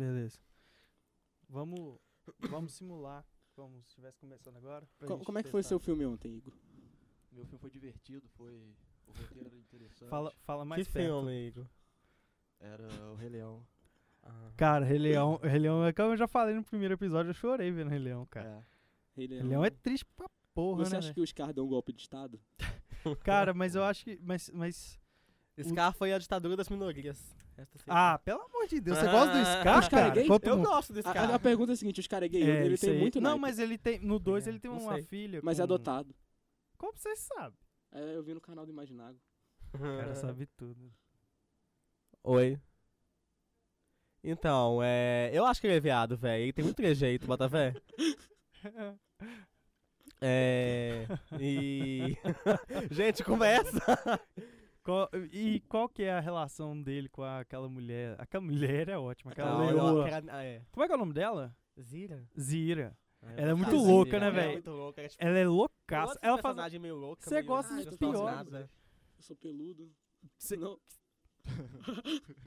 Beleza. Vamos, vamos simular como se estivesse começando agora. Co- como é que foi testar. seu filme ontem, Igor? Meu filme foi divertido, foi. O roteiro era interessante. Fala, fala mais que perto. filme, Igor? Era o Rei Leão. Ah. Cara, Rei Leão, Rei Leão, é como eu já falei no primeiro episódio, eu chorei vendo Rei Leão, cara. É. Rei Rei Leão é triste pra porra, Você né? acha velho? que o Scar deu um golpe de Estado? Cara, mas eu acho que. Mas. mas Scar foi a ditadura das minorias. Esta ah, pelo amor de Deus, você gosta do Ah, Scar, o Scar é cara? gay? Quanto eu gosto desse A, cara. a- a pergunta é a seguinte, o Scar é gay, É, ele tem aí. muito Não, naipe. mas ele tem. No 2 É, ele tem uma sei. filha. Mas é com- adotado. Como você sabe? É, eu vi no canal do Imaginago. O cara sabe tudo. Oi. Então, é. Eu acho que ele é viado, velho. Ele tem muito trejeito, bota fé. É. E. Gente, começa! Qual- e qual que é a relação dele com aquela mulher? Aquela mulher é ótima, aquela Não, leoa. ah, é. Como é que é o nome dela? Zira? Zira. É, Ela é muito Zira. louca, né, Ela é velho? muito louca. é tipo, Ela é loucaça. Ela faz. personagem meio louca. Você meio gosta dos desproporcionado, piores. né? Eu sou peludo. Cê- Não.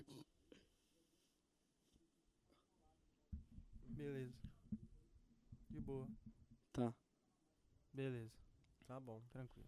Beleza. De boa. Tá. Beleza. Tá bom. Tranquilo.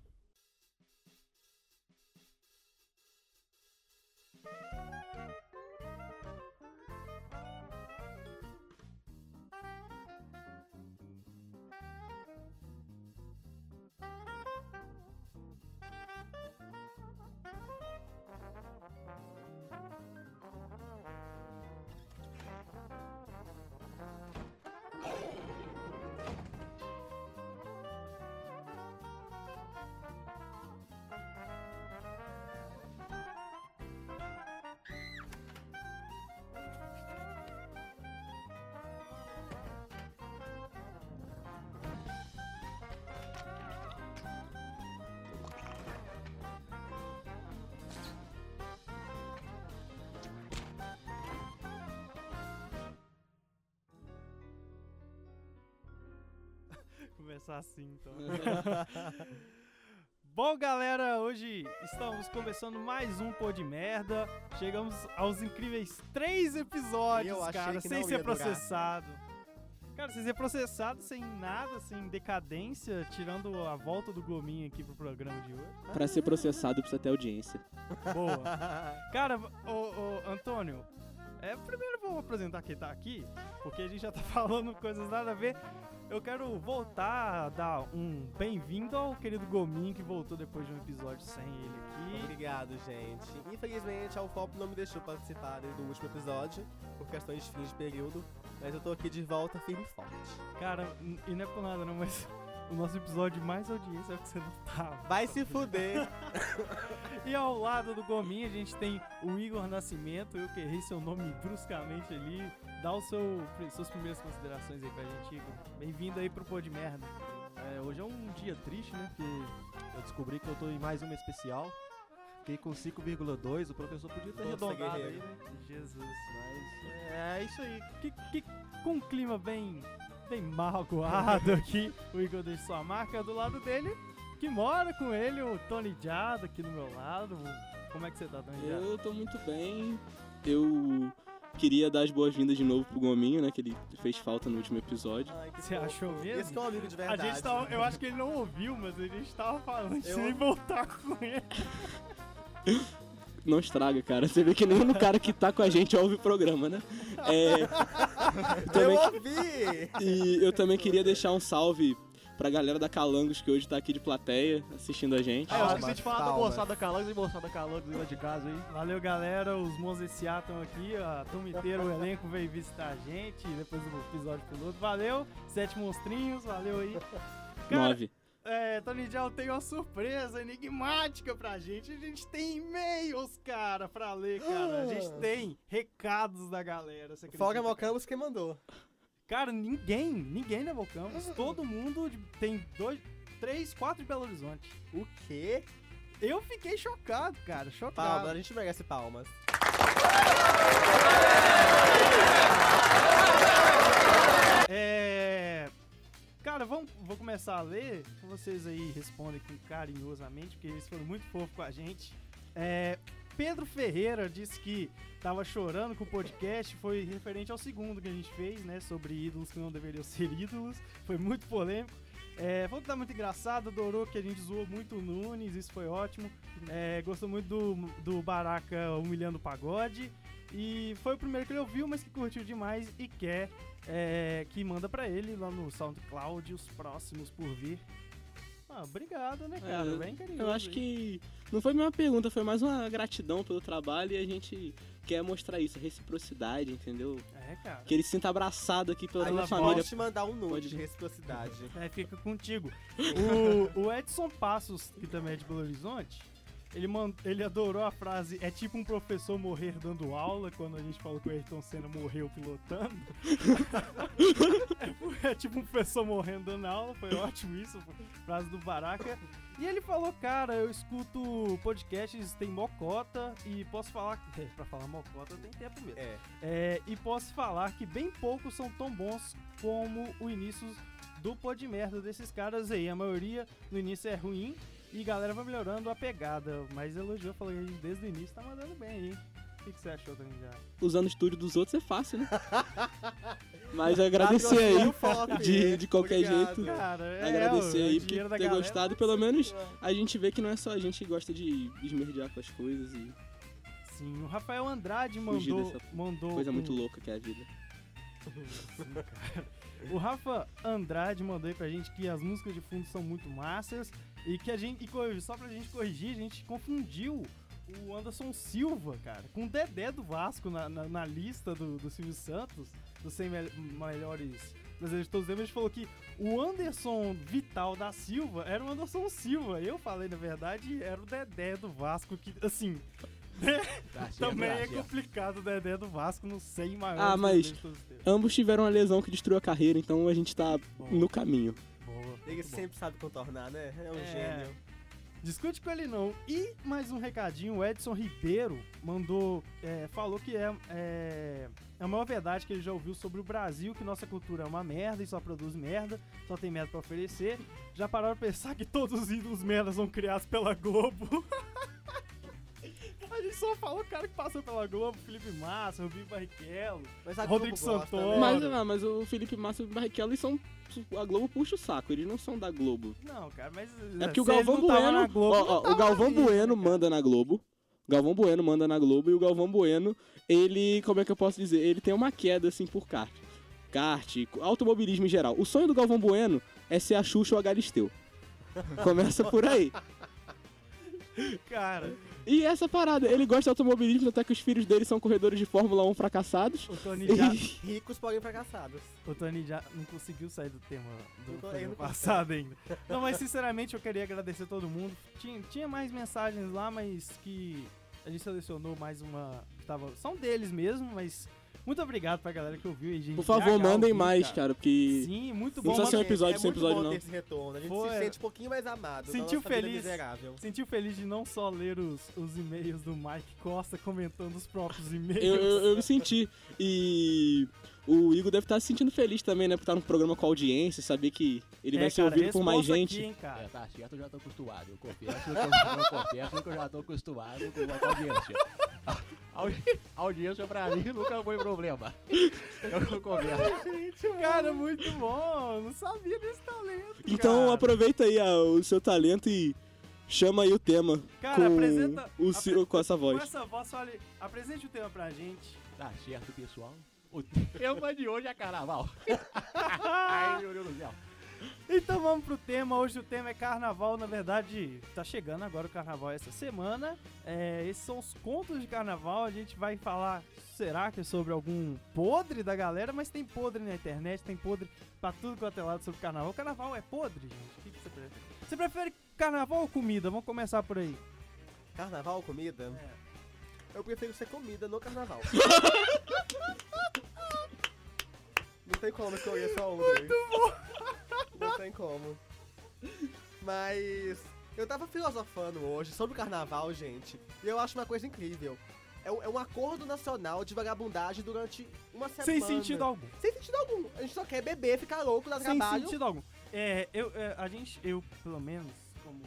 Começar assim, então. Bom, galera, hoje estamos começando mais um Pô de Merda. Chegamos aos incríveis três episódios, cara, sem ser ia durar. processado. Cara, sem ser processado, sem nada, sem decadência, tirando a volta do Gominho aqui pro programa de hoje. Pra ser processado precisa ter audiência. Boa. Cara, ô, ô, Antônio, é, primeiro vou apresentar quem tá aqui, porque a gente já tá falando coisas nada a ver. Eu quero voltar a dar um bem-vindo ao querido Gominho que voltou depois de um episódio sem ele aqui. Obrigado, gente. Infelizmente, a UFOP não me deixou participar do último episódio, por questões de fim de período, mas eu tô aqui de volta firme e forte. Cara, e não é por nada não, mas o nosso episódio mais audiência é que você não tava. Vai se fuder! E ao lado do Gominho a gente tem o Igor Nascimento, eu que errei seu nome bruscamente ali. Dá o seu, suas primeiras considerações aí pra gente, Igor. Bem-vindo aí pro Pô de Merda. É, hoje é um dia triste, né? Porque eu descobri que eu tô em mais uma especial. Fiquei com 5,2, o professor podia ter arredondado aí, né? Jesus. Mas é, é isso aí. Que, que, com um clima bem, bem magoado aqui, o Igor deixa sua marca do lado dele, que mora com ele, o Tony Jado aqui do meu lado. Como é que você tá, Tony Jado? Eu tô muito bem. Eu queria dar as boas-vindas de novo pro Gominho, né? Que ele fez falta no último episódio. Ai, que Você fofo. achou mesmo? Esse que é um amigo de A verdade. gente tava, eu acho que ele não ouviu, mas a gente tava falando de Eu- voltar com ele. Não estraga, cara. Você vê que nem o cara que tá com a gente ouve o programa, né? É, Eu também, ouvi! e eu também queria deixar um salve pra galera da Calangos que hoje tá aqui de plateia assistindo a gente. Ah, eu esqueci de falar da moçada Calangos e moçada Calangos lá de casa aí. Valeu, galera. Os Monzessiá estão aqui. A turma inteira, o elenco veio visitar a gente depois do episódio piloto. Valeu. Sete monstrinhos, valeu aí. Cara, Nove. É, Tony Jal tem uma surpresa enigmática pra gente. A gente tem e-mails, cara, pra ler, cara. A gente tem recados da galera. Você Folga? Malcampos quem mandou. Cara, ninguém, ninguém na Volcamos. Todo mundo de- tem dois, três, quatro de Belo Horizonte. O quê? Eu fiquei chocado, cara, chocado. Palmas, a gente merece palmas. É. Cara, vamos, vou começar a ler. Vocês aí respondem com carinhosamente, porque eles foram muito fofos com a gente. É, Pedro Ferreira disse que tava chorando com o podcast. Foi referente ao segundo que a gente fez, né? Sobre ídolos que não deveriam ser ídolos. Foi muito polêmico. É, falou que tá muito engraçado, adorou que a gente zoou muito o Nunes, isso foi ótimo. É, gostou muito do, do Baraka humilhando o pagode. E foi o primeiro que ele ouviu, mas que curtiu demais e quer é, que manda pra ele lá no SoundCloud os próximos por vir. Ah, obrigado, né, cara? É, Bem carinhoso. Eu acho aí. que não foi uma pergunta, foi mais uma gratidão pelo trabalho e a gente quer mostrar isso, a reciprocidade, entendeu? É, cara. Que ele se sinta abraçado aqui pela Aí toda a nós família. pode te mandar um nude Pode. de reciprocidade. É, fica contigo. O, o Edson Passos, que também é de Belo Horizonte, ele, man- ele adorou a frase é tipo um professor morrer dando aula, quando a gente falou que o Ayrton Senna morreu pilotando. é, é tipo um professor morrendo dando aula, foi ótimo isso, frase do Baraka. E ele falou, cara, eu escuto podcasts, tem mocota, e posso falar... É, pra falar mocota tem tempo mesmo. É. É, e posso falar que bem poucos são tão bons como o início do pó de merda desses caras aí. A maioria no início é ruim e galera vai melhorando a pegada. Mas elogiou, falou que a gente desde o início tá mandando bem aí. O que, que você achou, Tony? Já? Usando o estúdio dos outros é fácil, né? Mas agradecer aí de, de qualquer obrigado. jeito. Cara, é, Agradecer o aí por ter galera gostado, vai pelo menos. A gente vê que não é só a gente que gosta de esmerdear com as coisas e Sim, o Rafael Andrade mandou. dessa mandou coisa um- muito louca que é a vida. O Rafa Andrade mandou aí pra gente que as músicas de fundo são muito massas e que a gente, e só pra gente corrigir, a gente confundiu o Anderson Silva, cara, com o Dedé do Vasco na, na, na lista do, do Silvio Santos, dos 100 mel- melhores brasileiros de todos os tempos. A gente falou que o Anderson Vital da Silva era o Anderson Silva. Eu falei, na verdade, era o Dedé do Vasco, que, assim, Tá também é complicado o Dedé do Vasco nos 100 maiores Ah, mas-. Ambos tiveram uma lesão que destruiu a carreira, então a gente tá Bom. no caminho. Boa. Ele sempre sabe contornar, né? É um É. gênio. Discute com ele não. E mais um recadinho, o Edson Ribeiro mandou, é, falou que é, é, é a maior verdade que ele já ouviu sobre o Brasil, que nossa cultura é uma merda e só produz merda, só tem merda pra oferecer. Já pararam pra pensar que todos os ídolos merdas são criados pela Globo? Só falou o cara que passou pela Globo, Felipe Massa, Rubinho Barrichello. Mas a Rodrigo Globo gosta, Santoro. né? Mas, ah, mas o Felipe Massa e o Barrichello eles são. A Globo puxa o saco, eles não são da Globo. Não, cara, mas... É porque o Galvão não Bueno. na Globo, ó, não ó, o Galvão ali, Bueno cara? manda na Globo. O Galvão Bueno manda na Globo e o Galvão Bueno, ele, como é que eu posso dizer? Ele tem uma queda assim por kart. Kart, automobilismo em geral. O sonho do Galvão Bueno é ser a Xuxa ou a Galisteu. Começa por aí. Cara, E essa parada, ele gosta de automobilismo, até que os filhos dele são corredores de Fórmula 1 fracassados. o Tony já... Ricos, porém fracassados. O Tony já não conseguiu sair do tema do tô- não passado ainda. Não, mas sinceramente eu queria agradecer todo mundo. Tinha, tinha mais mensagens lá, mas que a gente selecionou mais uma que tava. São deles mesmo, mas muito obrigado pra galera que ouviu aí, gente. Por favor, mandem ouviu, mais, cara, porque. Sim, muito Não bom. precisa ser um episódio é sem episódio, bom não. ter esse retorno. A gente Foi. se sente um pouquinho mais amado. Sentiu da nossa vida feliz? Sentiu feliz de não só ler os, os e-mails do Mike Costa comentando os próprios e-mails. Eu, eu, eu me senti. E o Igor deve estar se sentindo feliz também, né? Por estar num programa com audiência, saber que ele É, vai ser cara, ouvido por mais gente. Aqui, hein, É, cara. tá certo, eu já tô acostumado. Eu confesso que eu, eu confesso que eu já tô acostumado com a audiência. A, audi- a audiência pra mim nunca foi problema. Eu confesso. Cara, muito bom. Não sabia desse talento. Então cara. aproveita aí ah, o seu talento e chama aí o tema Cara, com, apresenta- o, Ciro- com essa Com voz. essa voz, fale, apresente o tema pra gente. Tá certo, pessoal. O tema de hoje é carnaval. Ai, meu Deus do céu. Então vamos pro tema. Hoje o tema é carnaval. Na verdade, tá chegando agora o carnaval essa semana. É, esses são os contos de carnaval. A gente vai falar, será que é sobre algum podre da galera? Mas tem podre na internet, tem podre pra tudo quanto é lado sobre carnaval. Carnaval é podre, gente? O que, que você prefere? Você prefere carnaval ou comida? Vamos começar por aí. Carnaval, comida? É. Eu prefiro ser comida no carnaval. Não tem como escolher só um. Muito bom. Não tem como. Mas eu tava filosofando hoje sobre o carnaval, gente. E eu acho uma coisa incrível. É um, é um acordo nacional de vagabundagem durante uma semana. Sem sentido algum. Sem sentido algum. A gente só quer beber, ficar louco, dar Sem trabalho. sentido algum. É, eu, é, a gente, eu, pelo menos, como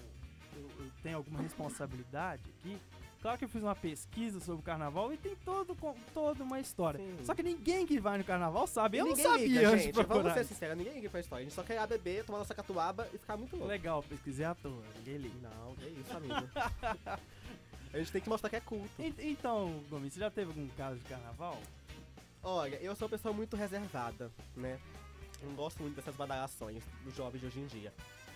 eu, eu tenho alguma responsabilidade aqui, Claro que eu fiz uma pesquisa sobre o carnaval e tem todo, toda uma história. Sim. Só que ninguém que vai no carnaval sabe. Eu não sabia liga, antes de gente. Vamos procurar. ser sinceros, ninguém liga pra história. A gente só quer beber, tomar nossa catuaba e ficar muito louco. Legal, pesquisei à toa. Ninguém liga. Não, que isso, amigo. a gente tem que mostrar que é culto. En- Então, Gomes, você já teve algum caso de carnaval? Olha, eu sou uma pessoa muito reservada, né? Não gosto muito dessas badalações dos jovens de hoje em dia.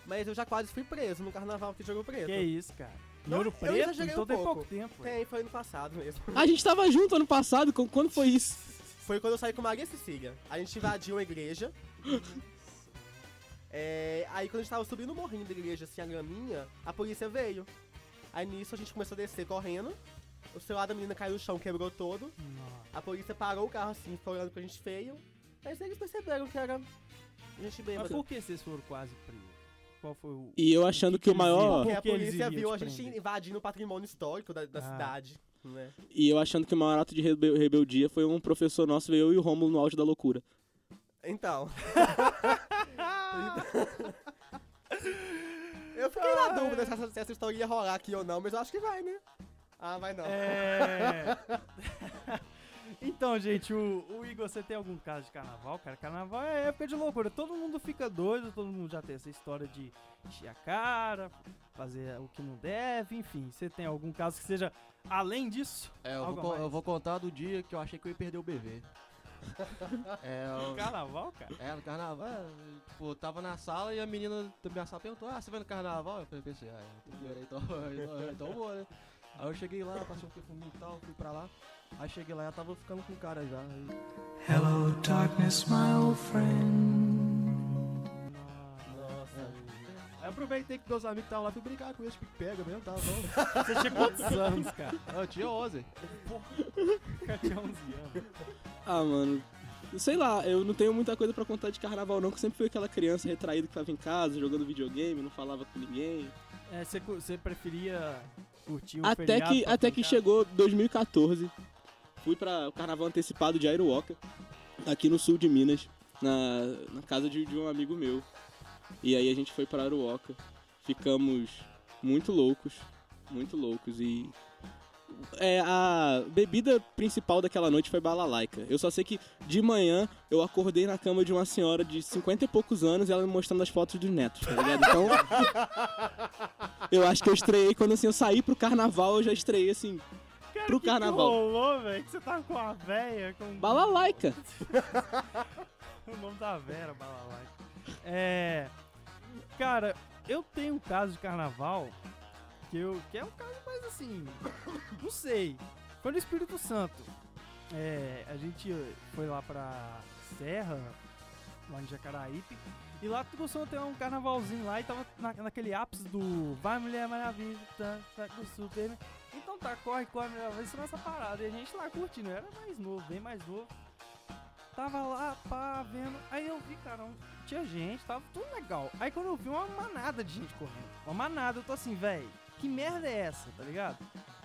Mas eu já quase fui preso no carnaval que jogou preto. Que isso, cara? Não, Ouro eu Preto? exagerei Então um tem pouco. pouco tempo. Tem, foi ano passado mesmo. A gente tava junto ano passado, quando foi isso? Foi quando eu saí com Maria Cecília. A gente invadiu a igreja. É, aí quando a gente tava subindo o morrinho da igreja, assim, a graminha, a polícia veio. Aí nisso a gente começou a descer correndo. O celular da menina caiu no chão, quebrou todo. Nossa. A polícia parou o carro assim, ficou olhando pra gente feio. Aí eles perceberam que era gente Mas bêbada. por que vocês foram quase presos? Qual foi o. E eu achando que o eles maior. viram? Porque a que polícia viu a gente prender? invadindo o patrimônio histórico da, da Ah. cidade, né? E eu achando que o maior ato de rebe- rebeldia foi um professor nosso, veio eu e o Rômulo no auge da loucura. Então. eu fiquei na dúvida se essa, se essa história ia rolar aqui ou não, mas eu acho que vai, né? Ah, vai não. É. então, gente, o, o Igor, você tem algum caso de carnaval? Cara, carnaval é época de loucura. Todo mundo fica doido, todo mundo já tem essa história de encher a cara, fazer o que não deve, enfim. Você tem algum caso que seja além disso? É, eu vou, eu vou contar do dia que eu achei que eu ia perder o bebê. é, eu- Carnaval, cara? é, no carnaval, é, tipo, eu tava na sala e a menina da minha sala perguntou, ah, você vai no carnaval? Eu pensei, ah, tem dinheiro aí, então, então, então eu vou, né? Aí eu cheguei lá, passei um perfuminho e tal, fui pra lá. Aí cheguei lá e tava ficando com o cara já. Aí, Hello, darkness, my old friend. Nossa. aí aproveitei que meus amigos estavam lá, fui brincar com eles, pique-pega mesmo, tava bom. Você tinha quantos anos, cara? Eu tinha 11. Eu tinha 11 anos. Ah, mano. Sei lá, eu não tenho muita coisa pra contar de carnaval, não, que eu sempre fui aquela criança retraída que tava em casa, jogando videogame, não falava com ninguém. É, você, preferia curtir um Até feriado que, até que chegou 2014, fui para o carnaval antecipado de Airuoca, aqui no sul de Minas, na, na casa de, de um amigo meu. E aí a gente foi para Airuoca, ficamos muito loucos, muito loucos e é, a bebida principal daquela noite foi balalaica. Eu só sei que de manhã eu acordei na cama de uma senhora de 50 e poucos anos e ela me mostrando as fotos dos netos, tá ligado? Então, eu acho que eu estreiei quando assim eu saí pro carnaval, eu já estreiei assim, Cara, pro que que carnaval. rolou, velho? Que você tava com a véia, com... balalaica. O nome da Vera, Balalaica. É. Cara, eu tenho um caso de carnaval que, eu, que é um caso mais assim. Não sei. Foi no Espírito Santo. É, a gente foi lá pra Serra, lá em Jacaraípe. E lá costumam ter um carnavalzinho lá e tava na- naquele ápice do Vai Mulher Maravilha, tá, tá com super. Então tá, corre, corre, Maravilha, isso nessa parada. E a gente lá curtindo, eu era mais novo, bem mais novo. Tava lá, pá, vendo. Aí eu vi, cara, um- tinha gente, tava tudo legal. Aí quando eu vi uma manada de gente correndo, uma manada, eu tô assim, velho, que merda é essa, tá ligado?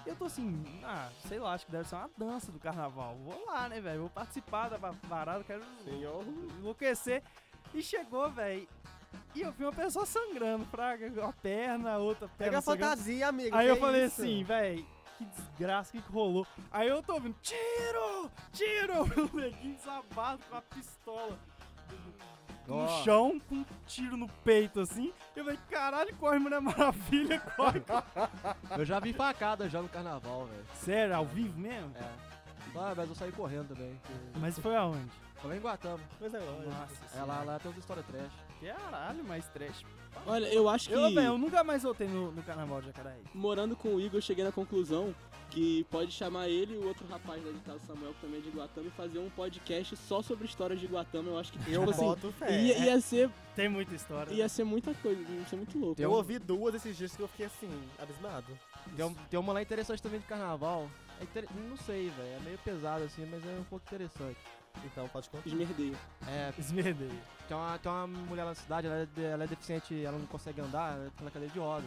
Eu tô assim, ah, sei lá, acho que deve ser uma dança do carnaval. Vou lá, né, velho? Vou participar da parada, quero Senhor. enlouquecer. E chegou, velho. E eu vi uma pessoa sangrando, fraga, uma perna, outra perna. Pega a sangrando. fantasia, amigo. Aí eu falei isso? assim, velho, que desgraça, o que, que rolou? Aí eu tô ouvindo, tiro! Tiro! O neguinho sabado com a pistola no Ó. chão, com um tiro no peito, assim. Eu falei, caralho, corre, Mulher Maravilha, corre. Eu já vi facada já no carnaval, velho. Sério, ao vivo mesmo? É. Ah, mas eu saí correndo também. que- Mas foi aonde? Foi lá em Guatama. Pois é, lógico. Nossa É, lá, lá tem umas histórias trash. Caralho, mais trash. Olha, eu acho que Eu, velho, eu nunca mais voltei no, no carnaval de Jacaraí. morando com o Igor, eu cheguei na conclusão que pode chamar ele e o outro rapaz lá de casa, Samuel, que também é de Guatama, e fazer um podcast só sobre histórias de Guatama. Eu acho que Eu tipo assim, boto fé. ia, ia ser, Tem muita história. ia ser muita coisa, ia ser muito louco. Eu ouvi duas esses dias que eu fiquei assim, abismado. Tem, um- tem uma lá interessante também de carnaval. É inter- Não sei, velho. É meio pesado assim, mas é um pouco interessante. Então, pode contar. Esmerdeia. É, Esmerdei. tem uma, tem uma mulher lá na cidade, ela é, ela é deficiente, ela não consegue andar, ela tá na cadeira de roda.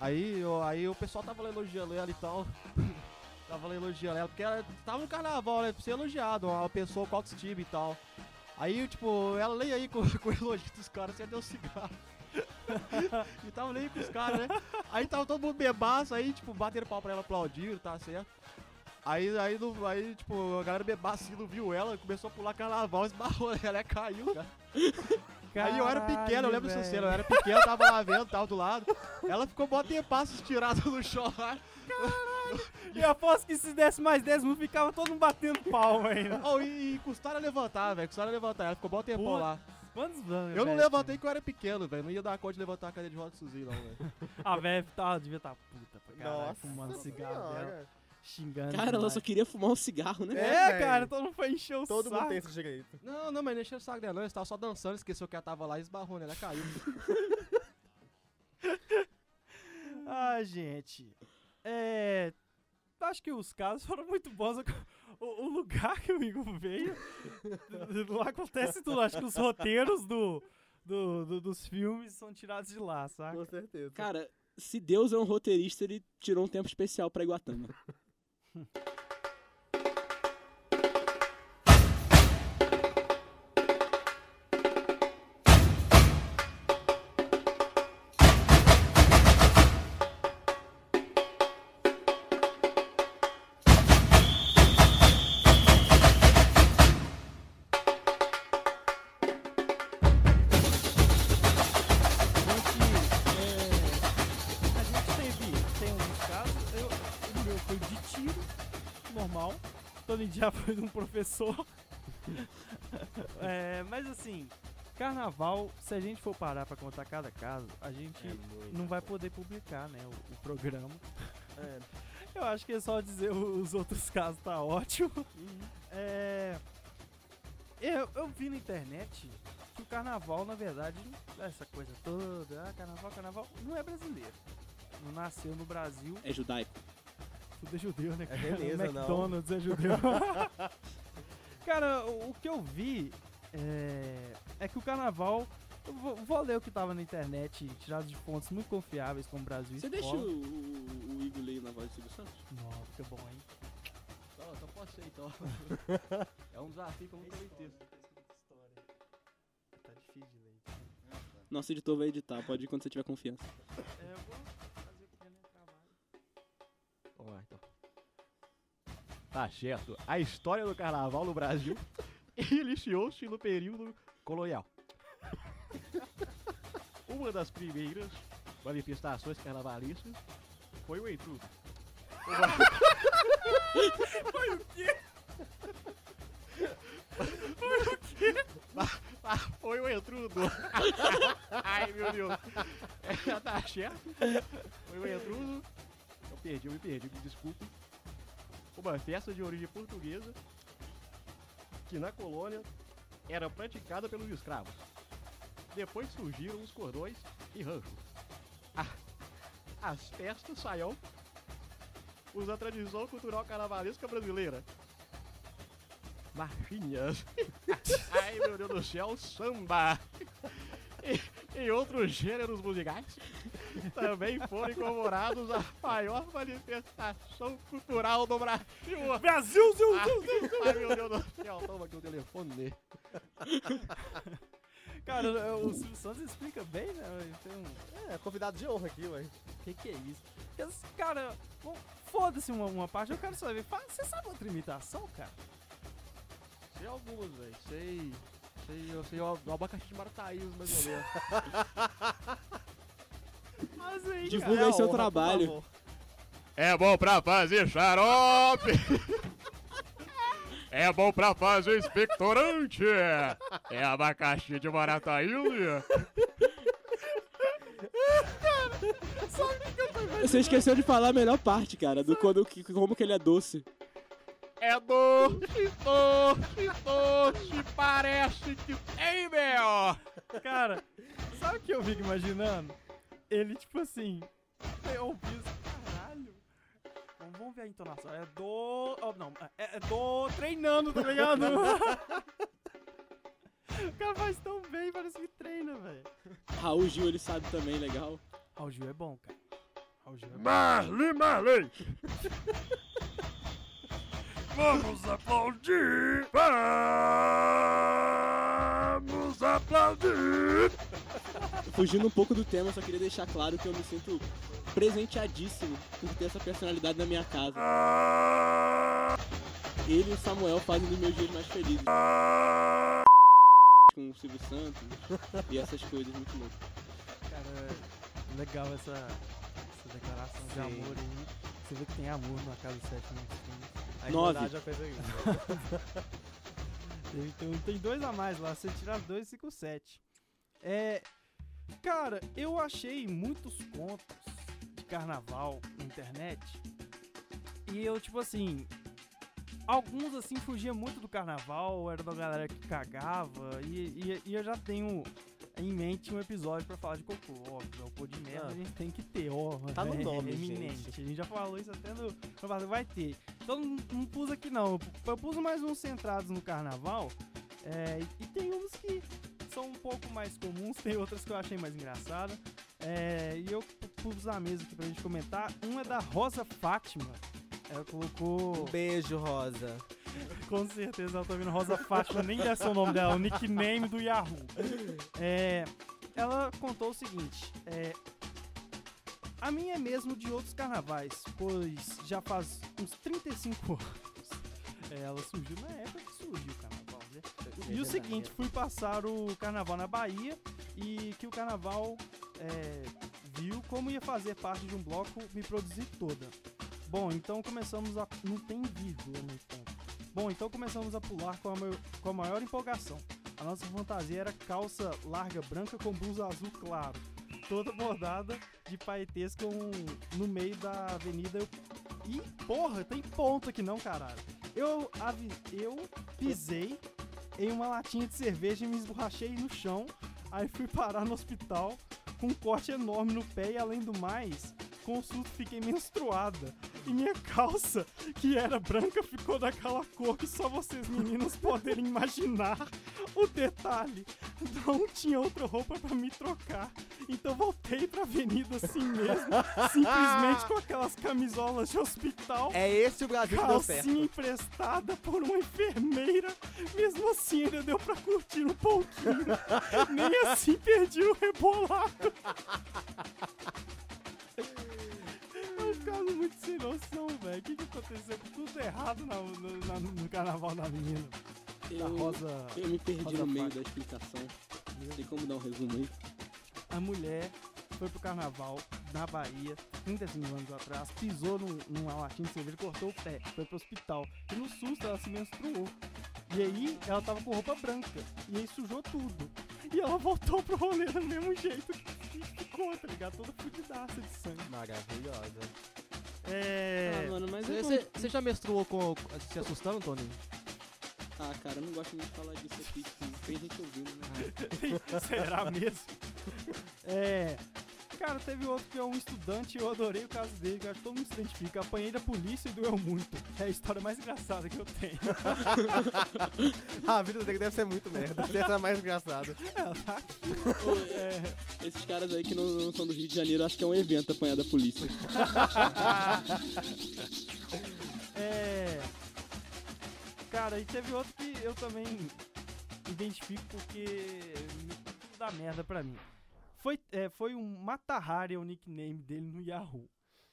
Aí, eu- aí o pessoal tava lá elogiando ela e tal. tava lá elogiando ela, porque ela tava no carnaval, né? Pra ser elogiado, uma pessoa com autoestima e tal. Aí, tipo, ela leia aí com, com o elogio dos caras, você deu um cigarro. e tava nem com os caras, né? Aí tava todo mundo bebaço, aí, tipo, bateram pau pra ela aplaudir, tá certo. Aí, aí, não- aí, tipo, a galera assim, não viu ela, começou a pular carnaval, esbarrou ela caiu, cara. Aí eu era pequeno, eu lembro dessa cena, eu era pequeno, tava lá vendo, tava do lado. Ela ficou bota em passo estirada no chão lá. E eu aposto que se desse mais 10 minutos, ficava todo mundo batendo palma ainda. Oh, e, e custaram a levantar, velho, custaram a levantar. Ela ficou bom tempão Pô, lá. Quantos anos? Eu não velho? levantei porque eu era pequeno, velho. Não ia dar conta de levantar a cadeira de roda Suzy, não, velho. A velha tava, devia estar puta pra caralho, Nossa fumando cigarro dela, xingando. Cara, ela demais. só queria fumar um cigarro, né? É, É, cara, todo mundo foi encher o Todo saco. mundo tem esse direito. Não, não, mas não encheu o saco dela, não. Eles estavam só dançando, esqueceu que ela tava lá e esbarrou nela, caiu. Ah, gente. É. Acho que os casos foram muito bons. O, o lugar que o Igor veio. lá acontece tudo. Acho que os roteiros do, do- do- dos filmes são tirados de lá, saca? Com certeza. Cara, se Deus é um roteirista, ele tirou um tempo especial pra Iguatama. Hmm. Dia foi de um professor. É, mas assim, carnaval, se a gente for parar pra contar cada caso, a gente não vai poder publicar, né, o, o programa. É. Eu acho que é só dizer os outros casos tá ótimo. É, eu, eu vi na internet que o carnaval, na verdade, essa coisa toda, ah, carnaval, carnaval, não é brasileiro. Não nasceu no Brasil, É judaico. Tudo é judeu, né? É cara? Veneza, não. McDonald's é judeu. cara, o, que eu vi é, é que o carnaval. Eu vou, vou ler o que tava na internet, tirado de fontes muito confiáveis, como Brasil Você Escola. deixa o, o, o Igor ler na voz do Silvio Santos? Nossa, fica bom, hein? Então, então pode ser, então. é um desafio que eu nunca vi. Tá difícil de ler. Nosso editor vai editar, pode ir quando você tiver confiança. É, Tá certo. A história do carnaval no Brasil iniciou-se no período colonial. Uma das primeiras manifestações carnavalistas foi o intruso. Ah, foi o intrudo. Ai, meu Deus. É, tá certo. Foi o intruso. Eu perdi, eu me perdi, me desculpe. Uma festa de origem portuguesa que na colônia era praticada pelos escravos. Depois surgiram os cordões e ranchos. Ah, as festas saiam usa a tradição cultural carnavalesca brasileira. Marchinhas. Ai, meu Deus do céu, samba. E, e outros gêneros musicais também foram incorporados à maior manifestação cultural do Brasil. Brasil, Zil, Ai, ai, meu Deus do céu, toma aqui o telefone. Cara, o Silvio Santos explica bem, né? Um. É, convidado de honra aqui, ué. O que, que é isso? Assim, cara, foda-se uma, uma parte, eu quero saber. Você sabe outra imitação, cara? Sei algumas, velho. Sei. Sei, eu sei o, abacaxi de Marataízes, mais ou menos. Mas aí, Divulga cara. aí seu honra, trabalho. É bom pra fazer xarope! É bom pra fazer expectorante! É abacaxi de Marataízes! Você esqueceu de falar a melhor parte, cara, do quando, que- como que ele é doce. É doce, doce, doce, parece que tem, meu! Cara, sabe o que eu fico imaginando? Ele, tipo assim, eu ouvi isso, caralho. Vamos, vamos ver a entonação. É do. oh, não, é, é do treinando, tá ligado? o cara faz tão bem, parece que treina, velho. Raul Gil, ele sabe também, legal. Raul Gil é bom, cara. Raul Gil é bom. Marli Marley! Vamos aplaudir! Vamos aplaudir! Fugindo um pouco do tema, só queria deixar claro que eu me sinto presenteadíssimo por ter essa personalidade na minha casa. Ele e o Samuel fazem dos meus dias mais felizes. Com o Silvio Santos e essas coisas muito loucas. Cara, legal essa, essa declaração de Sim. amor aí. Você vê que tem amor na casa 7 minutos. A Nove. é uma coisa linda. Tem, tem, tem dois a mais lá, você tirar dois, fica o sete. É. Cara, eu achei muitos contos de carnaval na internet. E eu, tipo assim. Alguns assim fugia muito do carnaval, era da galera que cagava. E, e, e eu já tenho em mente um episódio pra falar de cocô. Óbvio, cocô de merda Ah. a gente tem que ter, ó. Tá no é, nome, é gente. A gente já falou isso até no. no Vai ter. Então não, não pus aqui não. Eu pus mais uns centrados no carnaval. É, e tem uns que são um pouco mais comuns, tem outras que eu achei mais engraçada. É, e eu pus na mesa aqui pra gente comentar. Um é da Rosa Fátima. Ela colocou. Um beijo, Rosa. Com certeza ela tá vendo Rosa Fátima, nem deve ser o nome dela, o nickname do Yahoo. É, ela contou o seguinte: é, A minha é mesmo de outros carnavais, pois já faz uns 35 anos. É, ela surgiu na época que surgiu né? E o seguinte, fui passar o carnaval na Bahia e que o carnaval é, viu como ia fazer parte de um bloco me produzir toda. Bom, então começamos a. Não tem vídeo no ponto. Bom, então começamos a pular com a, maior, com a maior empolgação. A nossa fantasia era calça larga branca com blusa azul claro, toda bordada de paetês com no meio da avenida. Eu, e porra, tem ponto aqui não, caralho. Eu, avi, eu pisei em uma latinha de cerveja e me esborrachei no chão. Aí fui parar no hospital com um corte enorme no pé e além do mais, com o susto fiquei menstruada. E minha calça, que era branca, ficou daquela cor que só vocês meninas poderem imaginar. O detalhe, não tinha outra roupa pra me trocar. Então voltei pra avenida assim mesmo, simplesmente com aquelas camisolas de hospital. É esse o Brasil que deu certo. Calcinha emprestada por uma enfermeira. Mesmo assim, ainda deu pra curtir um pouquinho. Nem assim perdi o rebolado. Caso muito sem noção, velho. O que, que aconteceu? Tudo errado na- no, na- no carnaval da menina. Da Eu, Rosa. eu me perdi Rosa no meio da explicação. Tem como dar um resumo aí? A mulher foi pro carnaval na Bahia, 35 anos atrás, pisou num, numa latinha de cerveja, cortou o pé, foi pro hospital. E no susto ela se menstruou. E aí ela tava com roupa branca. E aí sujou tudo. E ela voltou pro rolê do mesmo jeito que ficou, tá ligado? Toda fudidaça de sangue. Maravilhosa. É. Ah, mano, mas eu Você você já menstruou com, se assustando, Tony? Ah, cara, eu não gosto muito de falar disso aqui. tipo, Tem gente ouvindo, né? Será mesmo? É. Cara, teve outro que é um estudante e eu adorei o caso dele, que eu acho que todo mundo se identifica. Apanhei da polícia e doeu muito. É a história mais engraçada que eu tenho. Ah, a vida dele deve ser muito merda. Deve ser mais engraçado. Ela tá É, Esses caras aí que não, não são do Rio de Janeiro, acho que é um evento apanhar da polícia. é. Cara, e teve outro que eu também identifico porque tudo dá merda pra mim. Foi, é, foi um Matahari, é o nickname dele no Yahoo.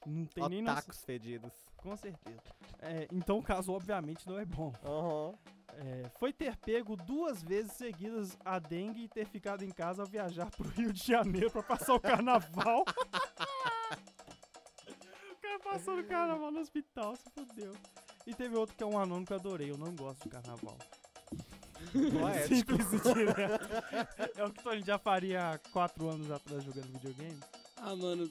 Não tem nem noção. Otakus fedidos. Com certeza. É, então o caso obviamente não é bom. Aham. É, foi ter pego duas vezes seguidas a dengue e ter ficado em casa ao viajar pro Rio de Janeiro pra passar o carnaval. o cara passou o carnaval no hospital, se fodeu. E teve outro que é um anônimo que eu adorei, eu não gosto de carnaval. Poético. Simples e direto. É o que Tony já faria há quatro anos atrás jogando videogame. Ah, mano.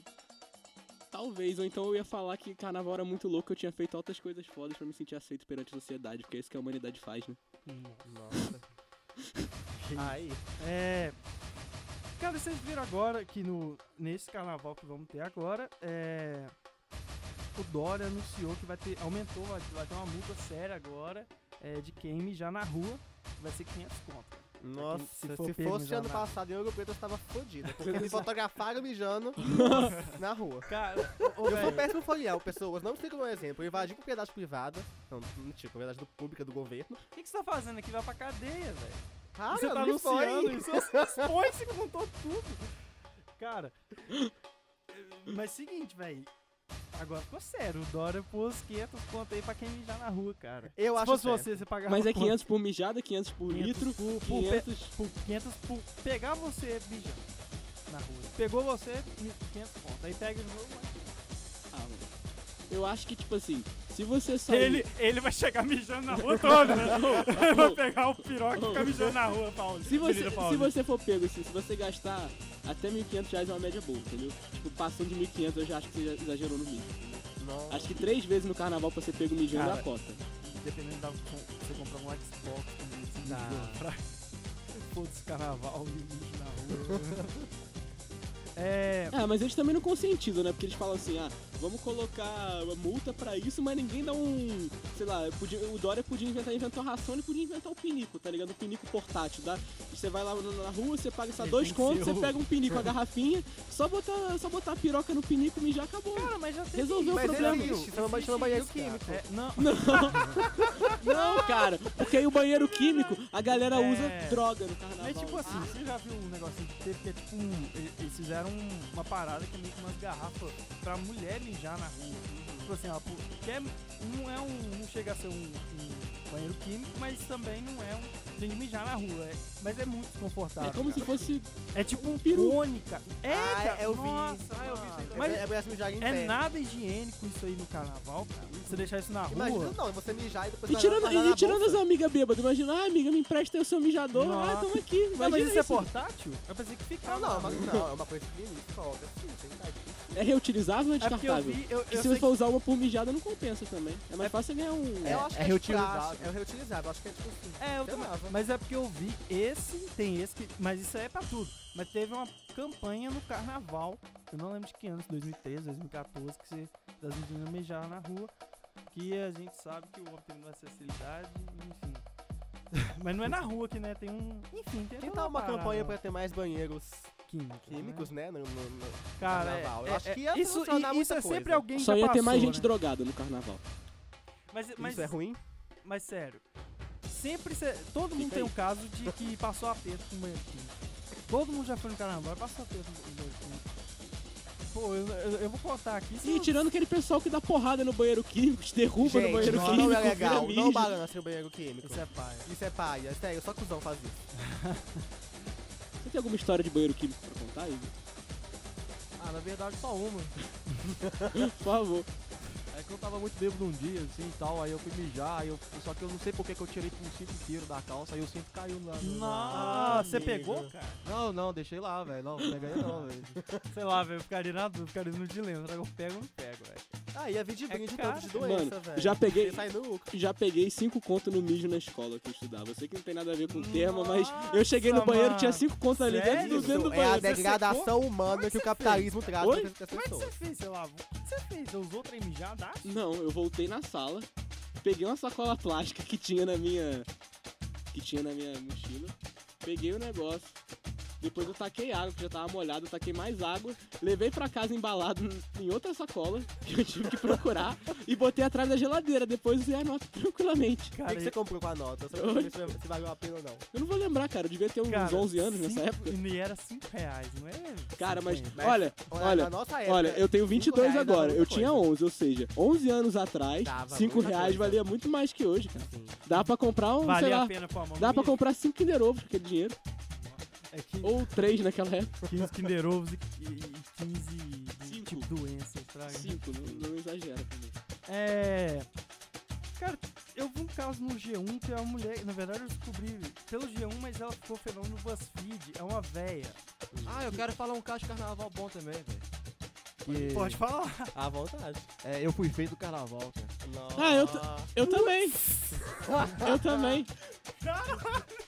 Talvez, ou então eu ia falar que carnaval era muito louco, eu tinha feito altas coisas fodas pra me sentir aceito perante a sociedade, porque é isso que a humanidade faz, né? Nossa. Aí. É. Cara, vocês viram agora que no, nesse carnaval que vamos ter agora, é. O Dória anunciou que vai ter. Aumentou, vai, vai ter uma multa séria agora é, de quem mijar na rua. Vai ser 500 conto. Nossa, se se, for pego fosse ano passado em Ouro Preto, eu estava fodida. Porque me fotografaram mijando na rua. Cara, ô, Eu sou péssimo folial, pessoas. Não sigam um exemplo. Eu invadi propriedade privada. Não, mentira, propriedade do- pública do governo. o que, que você tá fazendo aqui? Vai pra cadeia, velho. Ah, você não, tá anunciando isso. Expõe, você contou tudo. Cara, mas seguinte, velho. Agora ficou sério, o Dória pôs 500 conto aí pra quem mijar na rua, cara. Eu Se acho fosse certo. você, você pagava Mas é quanto? 500 por mijada, 500 por 500 litro, por, por, 500... pe- por 500 por pegar você mijando na rua. Pegou você, 500 conto. Aí pega de novo, mas... Ah, mano. Eu acho que, tipo assim, se você sair... Ele, ele vai chegar mijando na rua toda. né? Ele vai pegar o piroca e ficar mijando na rua, Paulo. Se você, Menina se você for pego assim, se você gastar até 1.500 reais é uma média boa, entendeu? Tipo, passando de 1.500 eu já acho que você já exagerou no mínimo. Não. Acho que três vezes no carnaval pra ser pego mijando Cara, a cota. Dependendo da você comprar um Xbox também, você Tá. pra... Foda-se carnaval e mijo na rua. é... É, mas eles também não conscientizam, né? Porque eles falam assim, ah, vamos colocar uma multa pra isso, mas ninguém dá um. Sei lá, podia- o Dória podia inventar, inventou a ração, ele podia inventar o pinico, tá ligado? O pinico portátil. Dá, você vai lá na, rua, você paga só Ele dois contos, você o- pega um pinico, a garrafinha, só botar, só botar a piroca no pinico e já acabou. Cara, mas já tem Resolveu o Mas problema. ele existe, chama banheiro químico. É, não, Não, cara, porque aí o banheiro químico, a galera É. usa droga no carnaval. Mas tipo assim, você já viu um negocinho que teve que é tipo um. Eles fizeram um- uma parada que é meio que umas garrafas pra mulher mijar na rua. Tipo assim, ó, pô, que é, não é um. não chega a ser um, um banheiro químico, mas também não é um. Tem de mijar na rua. é- mas é muito desconfortável. É como se cara. fosse. É tipo um peru. cone, cara. É, Ah, cara. eu vi. Nossa, ah, eu vi isso aí. É, Mas é, é em é pé. nada higiênico isso aí no carnaval, cara. Você deixar isso na rua. Imagina não, você mijar e depois E tirando, e na tirando as amigas bêbadas, imagina, ah, amiga, me empresta aí o seu mijador. Nossa. Ah, tamo aqui. Não, Imagina mas isso é isso. portátil? Eu pensei que ficava. Não, mas não, é uma coisa pequenininha, coloca assim, sentadinho. É reutilizável ou é É porque eu descartável? vi. Eu, eu se você for usar uma por mijada, não compensa também. É mais É- fácil ganhar um. eu acho é que reutilizável. de plástico, É reutilizável, acho que é tipo assim. É, eu também. Mas é porque eu vi esse, tem esse, que, mas isso aí é pra tudo. Mas teve uma campanha no carnaval, eu não lembro de que ano, 2013, 2014, que você, das meninas mijaram na rua, que a gente sabe que o homem tem mais acessibilidade, enfim. mas não é na rua que, né, tem um, enfim, tem toda tal uma parada campanha pra ter mais banheiros química, químicos, né? No, no- no Cara, é, carnaval. Eu é- acho que é- ia isso, funcionar isso muita é sempre coisa. alguém Só já ia ter mais passou, gente né? drogada no carnaval. Mas, mas, Isso é ruim? mas sério, sempre, cê- todo mundo tem um caso de que passou aperto com banheiro químico. Todo mundo já foi no carnaval e passou aperto com banheiro químico. Pô, eu, eu- eu vou contar aqui. E eu- tirando aquele pessoal que dá porrada no banheiro químico, te derruba no Gente, banheiro não, químico. não é legal. Não balança o banheiro químico. Isso é pai. Isso é paia. Sério, só cuzão faz isso. Você tem alguma história de banheiro químico pra contar, Igor? Ah, na verdade só uma. Por favor. É que eu tava muito bêbado um dia, assim e tal, aí eu fui mijar, aí eu, só que eu não sei porque que eu tirei o cinto inteiro da calça, aí o cinto caiu lá. no- na- Nossa, você pegou, cara? Não, não, deixei lá, velho. Não, peguei não, velho. Sei lá, velho, eu ficaria na dúvida, ficaria no dilema. Será que eu pego ou não pego, velho? Ah, ia vir de brinde caro. todo de doença, Mano, velho. já peguei- Você sai no lucro. Já peguei cinco conto no mijo na escola que eu estudava. Eu sei que não tem nada a ver com o termo, mas eu Nossa, cheguei no banheiro, mano. tinha cinco conto ali dentro do, dentro do É a banheiro. Você degradação Como humana é que o capitalismo traz Oi? Como é que você fez, sei lá? O que você fez? Você usou trem mijada? Não, eu voltei na sala, peguei uma sacola plástica que tinha na minha. que tinha na minha mochila, peguei o negócio. Depois eu taquei água, que já tava molhado, eu taquei mais água, levei pra casa embalado em outra sacola, que eu tive que procurar, e botei atrás da geladeira. Depois usei a nota tranquilamente. O que, Cara, que você comprou com a nota? Eu só quero saber se valeu a pena ou não. Eu não vou lembrar, cara, eu devia ter uns cara, 11 anos nessa cinco- época. E era 5 reais, não é? Cara, mas, 50. olha, Olha, olha, na nossa época, Olha, eu tenho cinco 22 reais dava agora, eu tinha coisa. 11, ou seja, 11 anos atrás, Dava 5 muita reais coisa. valia muito mais que hoje, cara. Sim. Dá pra comprar um, sei Valia lá, a pena mão dá pra comprar 5 Kinder Ovo com aquele dinheiro. É que Ou 3 naquela época. 15 Kinder Ovos e, e 15 de- Cinco. tipo doenças, traga. 5, não, não exagera também. É. Cara, eu vi um caso no G1 que é uma mulher. Na verdade, eu descobri pelo G1, mas ela ficou fenômeno no BuzzFeed. É uma véia. Ah, eu quero falar um caso de carnaval bom também, velho. Que- Pode falar. À vontade. É, eu fui feito do carnaval, cara. Ah, eu Eu também. Eu também.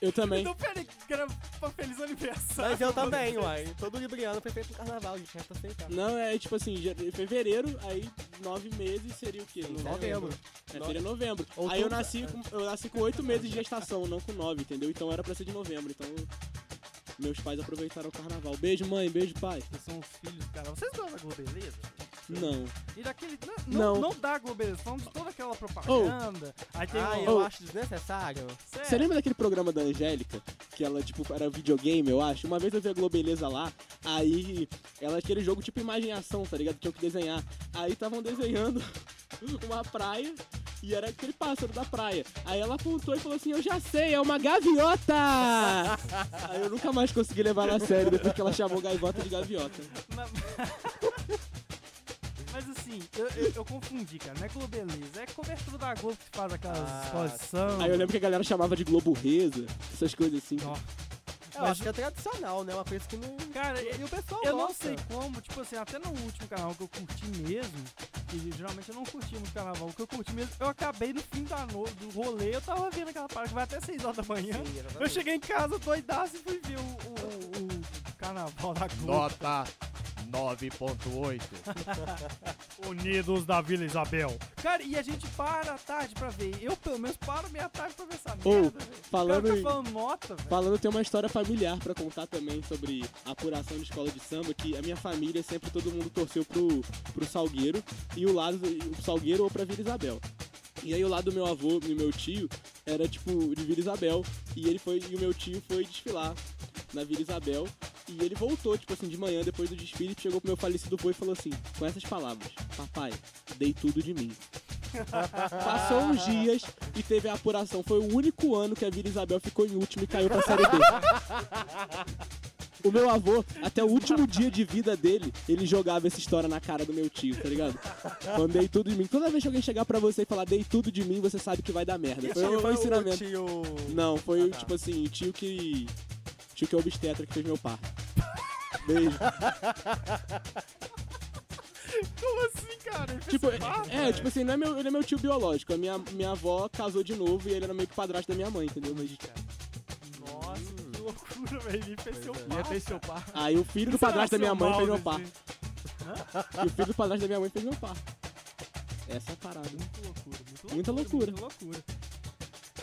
Eu também. Então, peraí, que era pra feliz aniversário. Mas eu também, uai. Todo libriano foi feito no carnaval, gente. Resta aceitar. Não, é tipo assim, em fevereiro, aí nove meses seria o quê? Novembro. É, seria novembro. Outubro. Aí eu nasci com eu nasci com oito meses de gestação, não com nove, entendeu? Então era pra ser de novembro. Então meus pais aproveitaram o carnaval. Beijo, mãe, beijo, pai. Vocês são os filhos, cara. Vocês gostam da Globeleza? Não. E daquele. Não, Não. não, não da Globeleza, falando de toda aquela propaganda. Aí tem Ah, um. eu Oh. acho desnecessário. Você lembra daquele programa da Angélica? Que ela, tipo, era videogame, eu acho? Uma vez eu vi a Globeleza lá, Aí, ela aquele jogo tipo imagem e ação, tá ligado? Tinha que desenhar. Aí estavam desenhando uma praia e era aquele pássaro da praia. Aí ela apontou e falou assim: Eu já sei, é uma gaviota! Aí eu nunca mais consegui levar ela a sério depois que ela chamou gaivota de gaviota. assim, eu, eu, eu confundi, cara. Não é Globeleza, é cobertura da Globo que faz aquelas Ah, exposições. Aí eu lembro que a galera chamava de Globo Reza, essas coisas assim. Ó, Eu Mas- acho que é tradicional, né? Uma coisa que não. Cara, E o pessoal Eu não gosta. sei como, tipo assim, até no último canal que eu curti mesmo, que geralmente eu não curti muito carnaval, o que eu curti mesmo, eu acabei no fim da no, do rolê, eu tava vendo aquela parte que vai até 6 horas da manhã. Sim, Eu cheguei em casa doidaço e fui ver o, o, o- o carnaval da Globo. Nota 9.8. Unidos da Vila Isabel. Cara, e a gente para à tarde pra ver. Eu, pelo menos, paro meia tarde pra ver essa merda, velho. falando cara em- tá falando nota, velho. Falando, tem uma história familiar pra contar também sobre a apuração de escola de samba, que a minha família sempre todo mundo torceu pro, pro Salgueiro, e o lado o Salgueiro ou pra Vila Isabel. E aí o lado do meu avô e meu tio era tipo de Vila Isabel, e ele foi e o meu tio foi desfilar na Vila Isabel, e ele voltou, tipo assim, de manhã depois do desfile, chegou pro meu falecido avô e falou assim, com essas palavras: "Papai, dei tudo de mim". Passou uns dias e teve a apuração. Foi o único ano que a Vila Isabel ficou em último e caiu pra Série B. O meu avô, até o último dia de vida dele, ele jogava essa história na cara do meu tio, tá ligado? Falando, dei tudo de mim. Toda vez que alguém chegar pra você e falar, dei tudo de mim, você sabe que vai dar merda. Foi Foi o ensinamento. tio. Não, foi o Ah, tá. tipo assim, o tio que. Tio que é obstetra que fez meu par. Beijo. Como assim, cara? Ele fez Tipo, esse barro, é, tipo assim, não é meu, ele é meu tio biológico. A minha, minha avó casou de novo e ele era meio que padrasto da minha mãe, entendeu? Mas, Nossa, que loucura, velho. Ele fez seu é. par. Ter seu par. aí o filho do padrasto da minha mãe fez meu par. desse- E o filho do padrasto da minha mãe fez meu par. Essa é a parada. Muito loucura, muito Muita loucura. Muita loucura.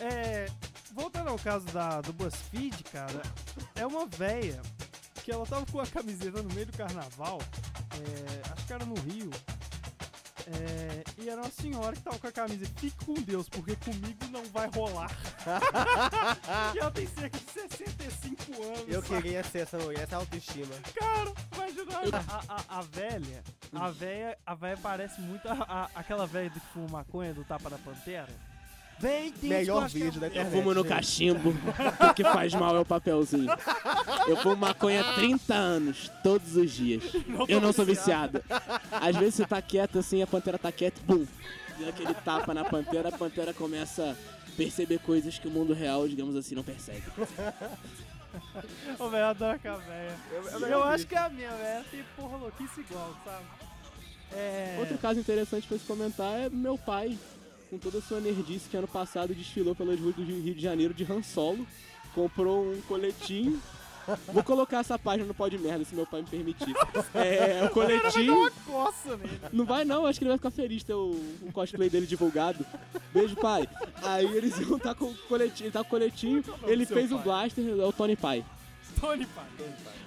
É, voltando ao caso da, do BuzzFeed, cara, é uma véia que ela tava com a camiseta no meio do carnaval, é, acho que era no Rio, é, e era uma senhora que tava com a camisa Fique com Deus, porque comigo não vai rolar. e ela tem cerca de 65 anos. Eu queria ser essa mulher, essa autoestima. Cara, imagina a, a, a velha, a velha, a velha parece muito a, a- aquela velha do que fuma maconha do Tapa da Pantera. Vem, Melhor vídeo da Eu internet. fumo no gente. cachimbo. o que faz mal é o papelzinho. Eu fumo maconha há 30 anos, todos os dias. Eu não sou viciado. Às vezes você tá quieto assim, a pantera tá quieta, bum. Deu aquele tapa na pantera, a pantera começa a perceber coisas que o mundo real, digamos assim, não percebe. Ô, velho, eu adoro aquela velha. Eu, Eu, melhor acho que a minha velha tem porra louquice igual, sabe? É. Outro caso interessante pra se comentar é meu pai, com toda a sua nerdice, que ano passado desfilou pelas ruas do Rio de Janeiro de Han Solo, comprou um coletinho. Vou colocar essa página no pó de merda, se meu pai me permitir. É, o coletinho. uma coça nele. Não vai não, acho que ele vai ficar feliz ter o, o cosplay dele divulgado. Beijo, pai. Aí eles iam estar com o coletinho, ele tá com o coletinho, ele fez o pai? blaster, é o Tony Pai. Tony Pai.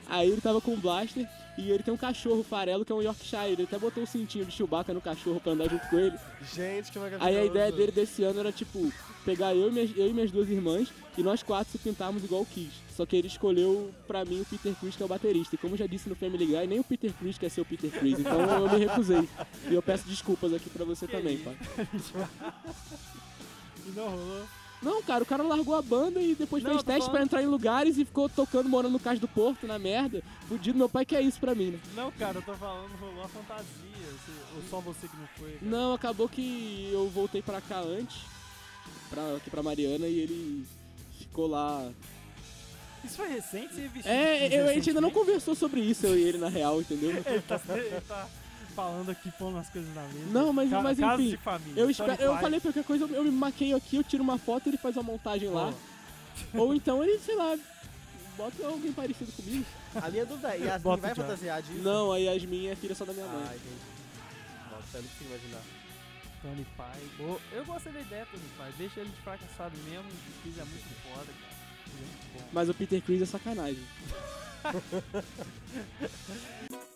Aí ele tava com o blaster e ele tem um cachorro farelo que é um Yorkshire. Ele até botou o cintinho de Chewbacca no cachorro pra andar junto com ele. Gente, que maravilhoso. Aí a ideia dele desse ano era, tipo, pegar eu e, minhas, eu e minhas duas irmãs e nós quatro se pintarmos igual o Kiss. Só que ele escolheu, pra mim, o Peter Cruz, que é o baterista. E como eu já disse no Family Guy, nem o Peter Cruz quer ser o Peter Cruz. Então eu me recusei. E eu peço desculpas aqui pra você também, pai. E não rolou. Não, cara, o cara largou a banda e depois Não, fez teste pra falando- entrar em lugares e ficou tocando, morando no Cais do Porto, na merda. Fudido, meu pai quer isso pra mim, né? Não, cara, eu tô falando, rolou a fantasia. se- Ou só você que não foi. cara. Não, acabou que eu voltei pra cá antes, pra, aqui pra Mariana, e ele ficou lá Isso foi recente? Você vestiu É, eu, a gente ainda não conversou sobre isso, eu e ele, na real, entendeu? Ele tá, ele tá falando aqui, pondo as coisas na mesa. Não, mas- Ca- mas enfim, de família. Eu, espero, eu falei qualquer coisa, eu, eu me maqueio aqui, eu tiro uma foto e ele faz uma montagem lá. Ou então ele, sei lá, bota alguém parecido comigo. A minha dúvida é, Yasmin Bota vai fantasiar disso? Não, a Yasmin é filha só da minha Ah, mãe. entendi. Nossa, eu não consigo imaginar. Tony Pai. Boa. Eu gostei da ideia, Tony Pai. Deixa ele de fracassado mesmo. O Chris é muito foda, cara. É muito. Mas o Peter Chris é sacanagem.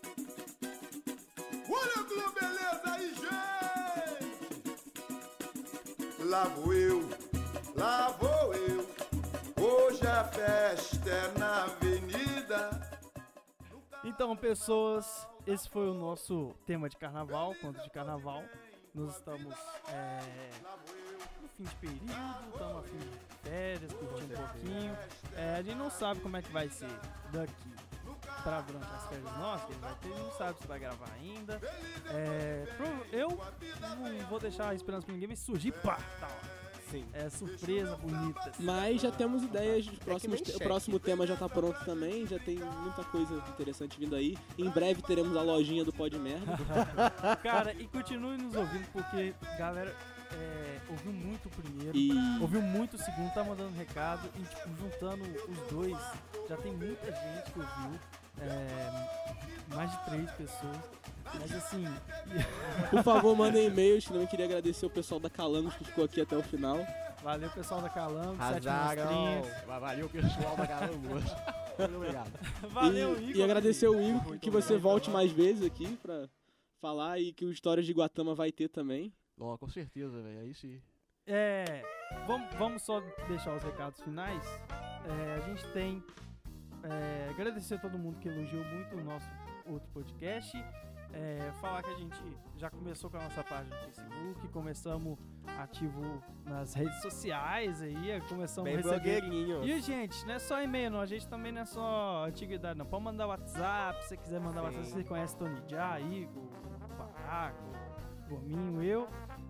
Que beleza gente! Lá vou eu, lá vou eu. Hoje a festa é na avenida. Então, pessoas, esse foi o nosso tema de carnaval, conto de carnaval. Nós estamos é, no fim de período, estamos a fim de férias, curtindo um pouquinho. É, a gente não sabe como é que vai ser daqui para durante as férias nossas, que gente vai ter, não sabe se vai gravar ainda. É, eu não vou deixar a esperança pra ninguém, mas surgir, pá, tá. Sim. É surpresa bonita. Mas já temos ideias de próximos. nem te- o próximo tema já tá pronto também, já tem muita coisa interessante vindo aí. Em breve teremos a lojinha do Pod Merda. Cara, e continue nos ouvindo, porque galera é, ouviu muito o primeiro. E Ouviu muito o segundo, tá mandando recado e tipo, juntando os dois, já tem muita gente que ouviu. É, mais de três pessoas. Mas assim, por favor, mandem e-mails. Também queria agradecer o pessoal da Calangos que ficou aqui até o final. valeu pessoal da Calango, Sete. Monstrinhos. Valeu, pessoal da. Muito obrigado. Valeu, e, Igor. e agradecer o Igor Muito que você obrigado. volte mais vezes aqui pra falar e que o Histórias de Guatama vai ter também. Ó, com certeza, velho. Aí sim. É, vamos, vamos só deixar os recados finais. É, a gente tem. É, agradecer a todo mundo que elogiou muito o nosso outro podcast. É, falar que a gente já começou com a nossa página no Facebook, começamos ativo nas redes sociais aí, começamos Bem a receber. E, gente, não é só e-mail, não. A gente também não é só antiguidade, não. Pode mandar WhatsApp, se você quiser mandar Sim. WhatsApp. Você conhece Tony Já, Igor, Baraco, Gominho, eu.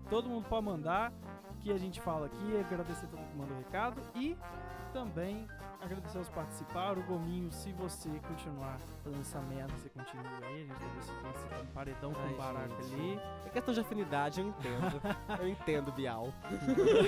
Todo mundo pode mandar, que a gente fala aqui. Agradecer a todo mundo que mandou recado. E também agradecer aos que participaram. O Gominho, se você continuar fazendo essa merda, você continua aí. A gente vai ver se tem um paredão com Ai, o Baraco gente. ali. É questão de afinidade, eu entendo. eu entendo, Bial.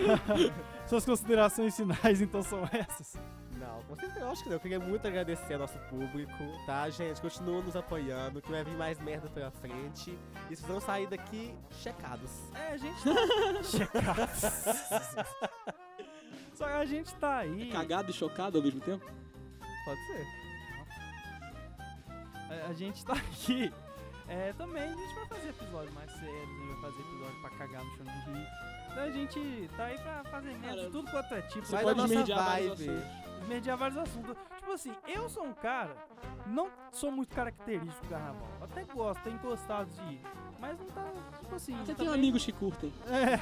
Suas considerações finais, então, são essas. Não, com certeza eu acho que não. Eu queria muito agradecer ao nosso público, tá, gente? Continua nos apoiando, que vai vir mais merda pela frente. E vocês vão sair daqui checados. É, a gente tá checado. Só a gente tá aí. Cagado e chocado ao mesmo tempo. Pode ser. A, a gente tá aqui. É, também a gente vai fazer episódios mais sérios, a gente vai fazer episódio pra cagar no chão de rir. Então a gente tá aí pra fazer merda de tudo quanto é tipo. Você Vai da nossa vibe. vários assuntos. Tipo assim, eu sou um cara, não sou muito característico do carnaval. Até gosto, tenho gostado de ir. Mas não tá, tipo assim. Você tem também- amigos que curtem. É.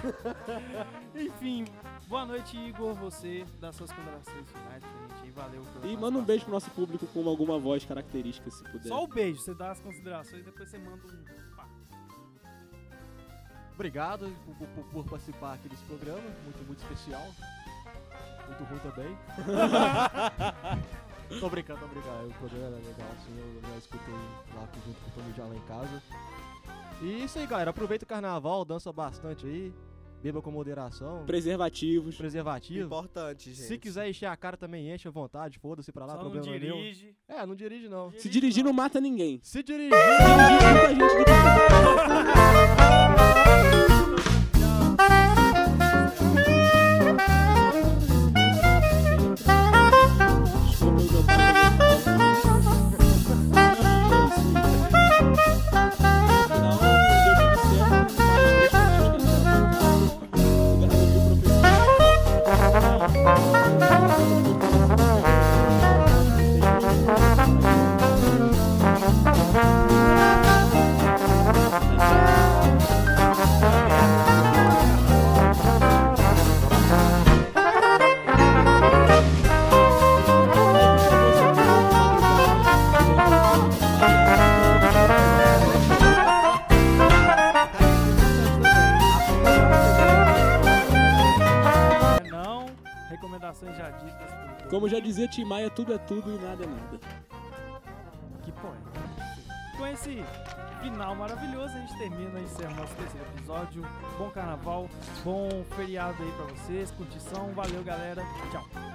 Enfim, boa noite, Igor. Você dá suas considerações finais pra gente aí. Valeu E manda um beijo pro nosso público com alguma voz característica, se puder. Só o beijo, você dá as considerações, depois você manda um. pá. Obrigado por, por- por participar aqui desse programa. Muito, muito especial. Muito ruim também. tô brincando, tô brincando. O programa era legal, assim. Eu já escutei lá junto com o Tony já lá em casa. E isso aí, galera. Aproveita o carnaval, dança bastante aí. Beba com moderação. Preservativos. Preservativo. Importante, gente. Se quiser encher a cara também, enche à vontade. Foda-se pra lá, Só não problema não é meu. dirige. É, não dirige não. Se dirigir, não mata ninguém. Se dirigir. Dirigir, muita gente dirige. Tim Maia, tudo é tudo e nada é nada. Que poema. Com esse final maravilhoso, a gente termina e encerra o nosso terceiro episódio. Bom carnaval, bom feriado aí pra vocês, curtição. Valeu, galera. Tchau.